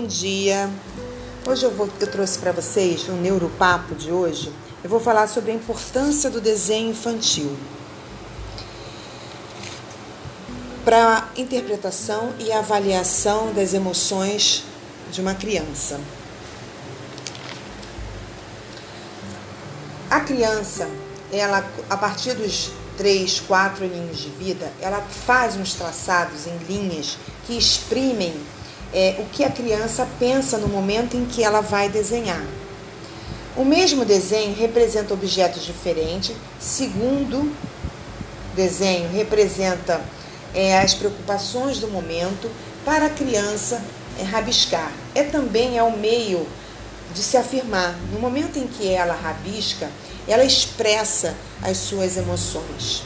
bom dia. Hoje eu, vou, eu trouxe para vocês um neuropapo de hoje. Eu vou falar sobre a importância do desenho infantil para interpretação e avaliação das emoções de uma criança. A criança, ela a partir dos três, quatro aninhos de vida, ela faz uns traçados em linhas que exprimem é, o que a criança pensa no momento em que ela vai desenhar. O mesmo desenho representa objetos diferentes, segundo desenho representa é, as preocupações do momento para a criança é, rabiscar. É também é o meio de se afirmar. No momento em que ela rabisca, ela expressa as suas emoções.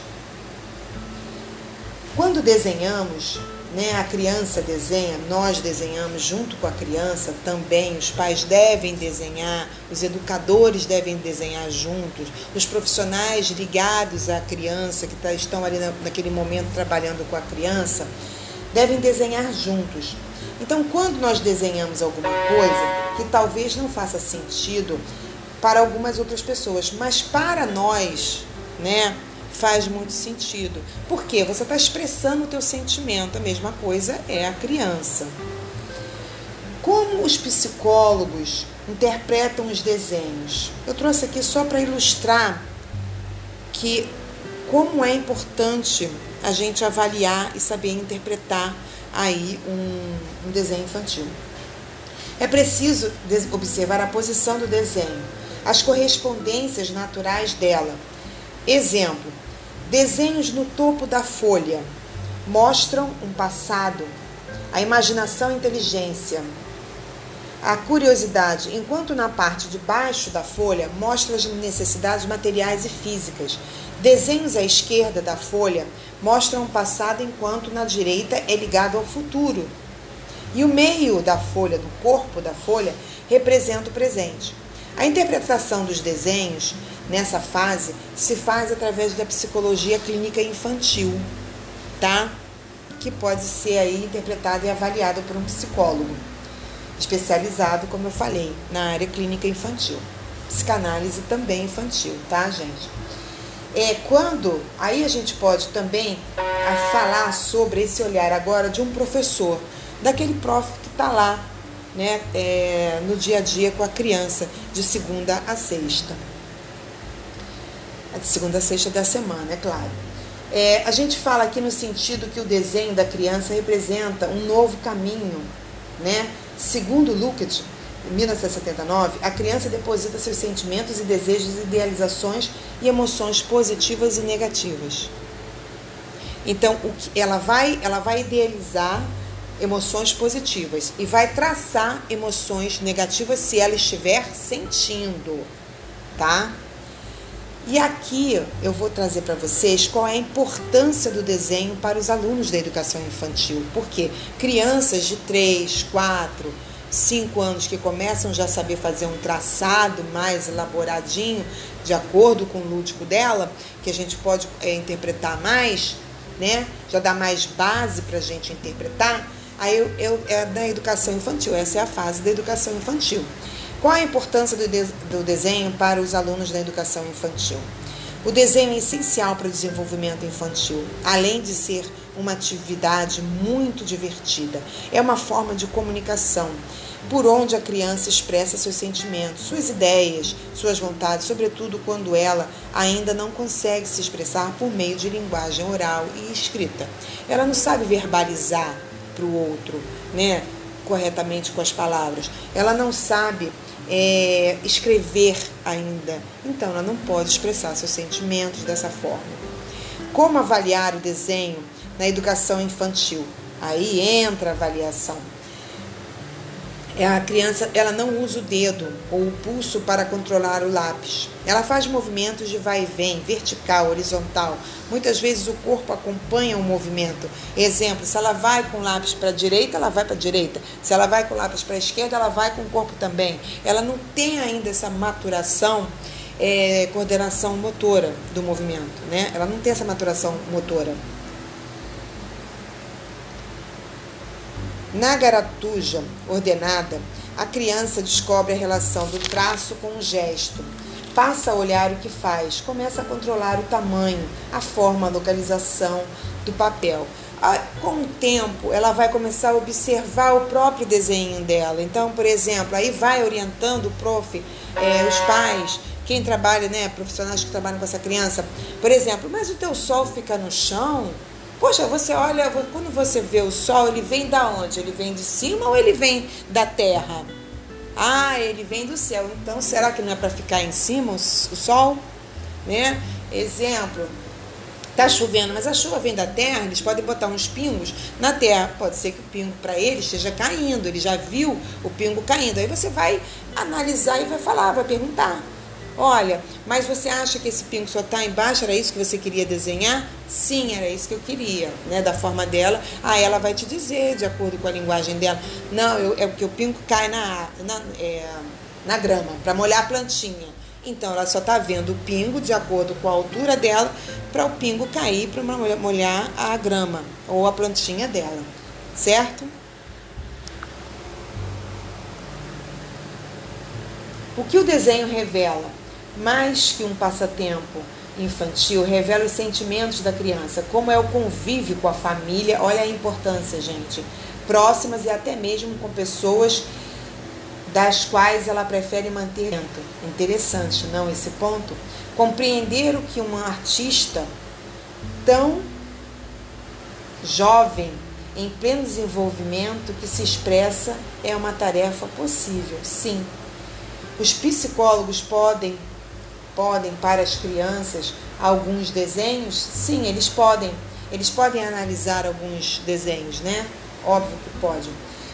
Quando desenhamos, né, a criança desenha, nós desenhamos junto com a criança também, os pais devem desenhar, os educadores devem desenhar juntos, os profissionais ligados à criança, que tá, estão ali na, naquele momento trabalhando com a criança, devem desenhar juntos. Então, quando nós desenhamos alguma coisa que talvez não faça sentido para algumas outras pessoas, mas para nós, né, faz muito sentido. Porque você está expressando o teu sentimento. A mesma coisa é a criança. Como os psicólogos interpretam os desenhos? Eu trouxe aqui só para ilustrar que como é importante a gente avaliar e saber interpretar aí um, um desenho infantil. É preciso observar a posição do desenho, as correspondências naturais dela. Exemplo: desenhos no topo da folha mostram um passado, a imaginação e inteligência, a curiosidade, enquanto na parte de baixo da folha mostra as necessidades materiais e físicas. Desenhos à esquerda da folha mostram o passado, enquanto na direita é ligado ao futuro. E o meio da folha, do corpo da folha, representa o presente. A interpretação dos desenhos nessa fase se faz através da psicologia clínica infantil, tá? Que pode ser aí interpretado e avaliado por um psicólogo especializado, como eu falei, na área clínica infantil. Psicanálise também infantil, tá, gente? É quando aí a gente pode também falar sobre esse olhar agora de um professor, daquele prof que está lá né, é, no dia a dia com a criança, de segunda a sexta. De segunda a sexta da semana, é claro. É, a gente fala aqui no sentido que o desenho da criança representa um novo caminho. Né? Segundo Lukács, em 1979, a criança deposita seus sentimentos e desejos, idealizações e emoções positivas e negativas. Então, ela vai, ela vai idealizar emoções positivas e vai traçar emoções negativas se ela estiver sentindo, tá? E aqui eu vou trazer para vocês qual é a importância do desenho para os alunos da educação infantil. Porque crianças de 3, 4, 5 anos que começam já a saber fazer um traçado mais elaboradinho, de acordo com o lúdico dela, que a gente pode é, interpretar mais, né? Já dá mais base para a gente interpretar Aí eu, eu, é da educação infantil, essa é a fase da educação infantil. Qual a importância do, de, do desenho para os alunos da educação infantil? O desenho é essencial para o desenvolvimento infantil, além de ser uma atividade muito divertida. É uma forma de comunicação por onde a criança expressa seus sentimentos, suas ideias, suas vontades, sobretudo quando ela ainda não consegue se expressar por meio de linguagem oral e escrita. Ela não sabe verbalizar para o outro, né? Corretamente com as palavras. Ela não sabe é, escrever ainda, então ela não pode expressar seus sentimentos dessa forma. Como avaliar o desenho na educação infantil? Aí entra a avaliação. É, a criança ela não usa o dedo ou o pulso para controlar o lápis. Ela faz movimentos de vai e vem, vertical, horizontal. Muitas vezes o corpo acompanha o movimento. Exemplo, se ela vai com o lápis para a direita, ela vai para a direita. Se ela vai com o lápis para a esquerda, ela vai com o corpo também. Ela não tem ainda essa maturação, é, coordenação motora do movimento, né? Ela não tem essa maturação motora. Na garatuja ordenada, a criança descobre a relação do traço com o gesto, passa a olhar o que faz, começa a controlar o tamanho, a forma, a localização do papel. Com o tempo, ela vai começar a observar o próprio desenho dela. Então, por exemplo, aí vai orientando o prof, é, os pais, quem trabalha, né, profissionais que trabalham com essa criança. Por exemplo, mas o teu sol fica no chão? Poxa, você olha, quando você vê o sol, ele vem da onde? Ele vem de cima ou ele vem da terra? Ah, ele vem do céu. Então, será que não é para ficar em cima o, sol? Né? Exemplo, tá chovendo, mas a chuva vem da terra, eles podem botar uns pingos na terra. Pode ser que o pingo para ele esteja caindo, ele já viu o pingo caindo. Aí você vai analisar e vai falar, vai perguntar. Olha, mas você acha que esse pingo só está embaixo? Era isso que você queria desenhar? Sim, era isso que eu queria, né? Da forma dela. Ah, ela vai te dizer, de acordo com a linguagem dela. Não, eu, é porque o pingo cai na, na, é, na grama, para molhar a plantinha. Então ela só está vendo o pingo de acordo com a altura dela para o pingo cair para molhar a grama ou a plantinha dela, certo? O que o desenho revela? Mais que um passatempo infantil, revela os sentimentos da criança, como é o convívio com a família, olha a importância, gente, próximas e até mesmo com pessoas das quais ela prefere manter. Interessante, não esse ponto? Compreender o que um artista tão jovem, em pleno desenvolvimento, que se expressa, é uma tarefa possível, sim. Os psicólogos podem podem para as crianças alguns desenhos? Sim, eles podem. Eles podem analisar alguns desenhos, né? Óbvio que podem.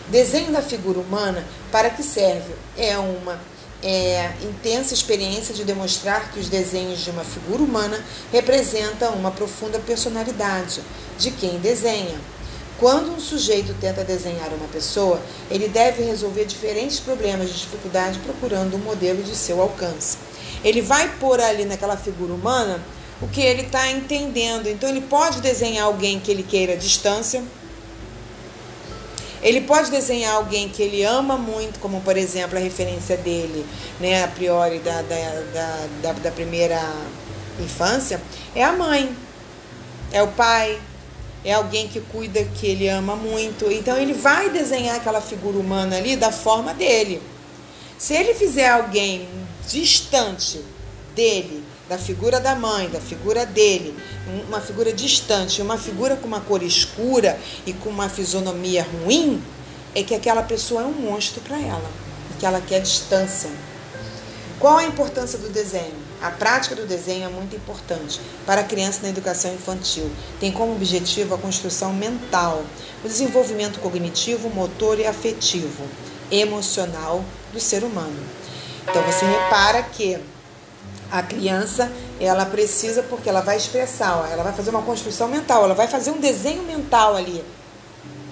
Desenho da figura humana, para que serve? É uma é, intensa experiência de demonstrar que os desenhos de uma figura humana representam uma profunda personalidade de quem desenha. Quando um sujeito tenta desenhar uma pessoa, ele deve resolver diferentes problemas de dificuldade procurando um modelo de seu alcance. Ele vai pôr ali naquela figura humana o que ele está entendendo. Então ele pode desenhar alguém que ele queira distância. Ele pode desenhar alguém que ele ama muito, como por exemplo a referência dele, né, a priori da, da, da, da, da primeira infância, é a mãe, é o pai, é alguém que cuida, que ele ama muito. Então ele vai desenhar aquela figura humana ali da forma dele. Se ele fizer alguém distante dele, da figura da mãe, da figura dele, uma figura distante, uma figura com uma cor escura e com uma fisionomia ruim, é que aquela pessoa é um monstro para ela, que ela quer distância. Qual a importância do desenho? A prática do desenho é muito importante para a criança na educação infantil. Tem como objetivo a construção mental, o desenvolvimento cognitivo, motor e afetivo, emocional do ser humano. Então você repara que a criança ela precisa porque ela vai expressar, ó, ela vai fazer uma construção mental, ela vai fazer um desenho mental ali.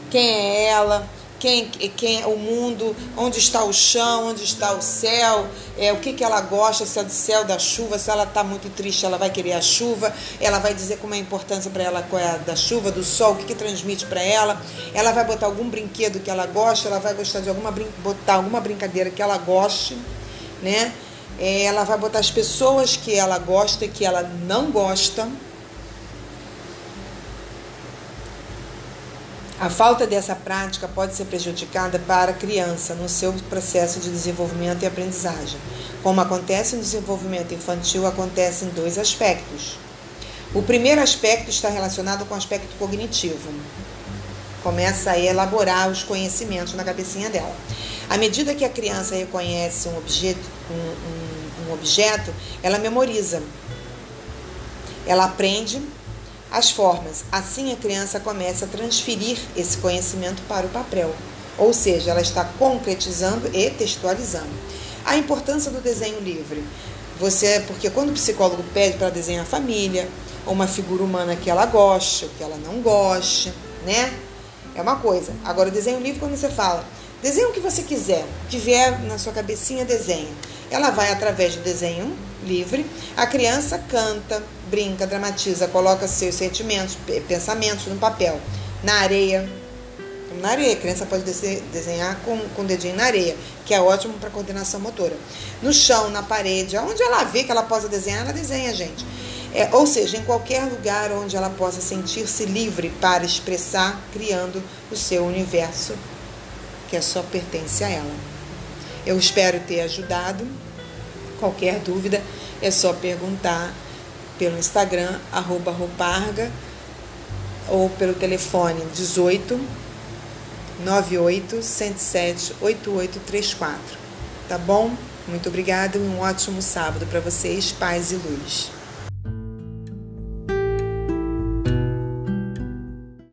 Quem é ela? Quem, quem o mundo, onde está o chão, onde está o céu, é, o que, que ela gosta, se é do céu, da chuva, se ela está muito triste, ela vai querer a chuva, ela vai dizer como é a importância para ela qual é a da chuva, do sol, o que, que transmite para ela, ela vai botar algum brinquedo que ela gosta, ela vai gostar de alguma botar alguma brincadeira que ela goste né? É, ela vai botar as pessoas que ela gosta e que ela não gosta. A falta dessa prática pode ser prejudicada para a criança no seu processo de desenvolvimento e aprendizagem. Como acontece no desenvolvimento infantil, acontece em dois aspectos. O primeiro aspecto está relacionado com o aspecto cognitivo. Começa a elaborar os conhecimentos na cabecinha dela. À medida que a criança reconhece um objeto, um, um, um objeto ela memoriza. Ela aprende as formas. Assim, a criança começa a transferir esse conhecimento para o papel. Ou seja, ela está concretizando e textualizando. A importância do desenho livre. Você, porque quando o psicólogo pede para desenhar a família, ou uma figura humana que ela goste, ou que ela não goste, né? É uma coisa. Agora, o desenho livre, quando você fala, Desenhe o que você quiser, que vier na sua cabecinha, desenha. Ela vai através do desenho livre, a criança canta, brinca, dramatiza, coloca seus sentimentos, pensamentos no papel, na areia. na areia. A criança pode desenhar com, com o dedinho na areia, que é ótimo para coordenação motora. No chão, na parede, aonde ela vê que ela possa desenhar, ela desenha, gente. É, ou seja, em qualquer lugar onde ela possa sentir-se livre para expressar, criando o seu universo, que é só pertence a ela. Eu espero ter ajudado. Qualquer dúvida é só perguntar pelo Instagram, arroba rouparga, ou pelo telefone 18 98 107 8834. Tá bom? Muito obrigada e um ótimo sábado para vocês, paz e luz.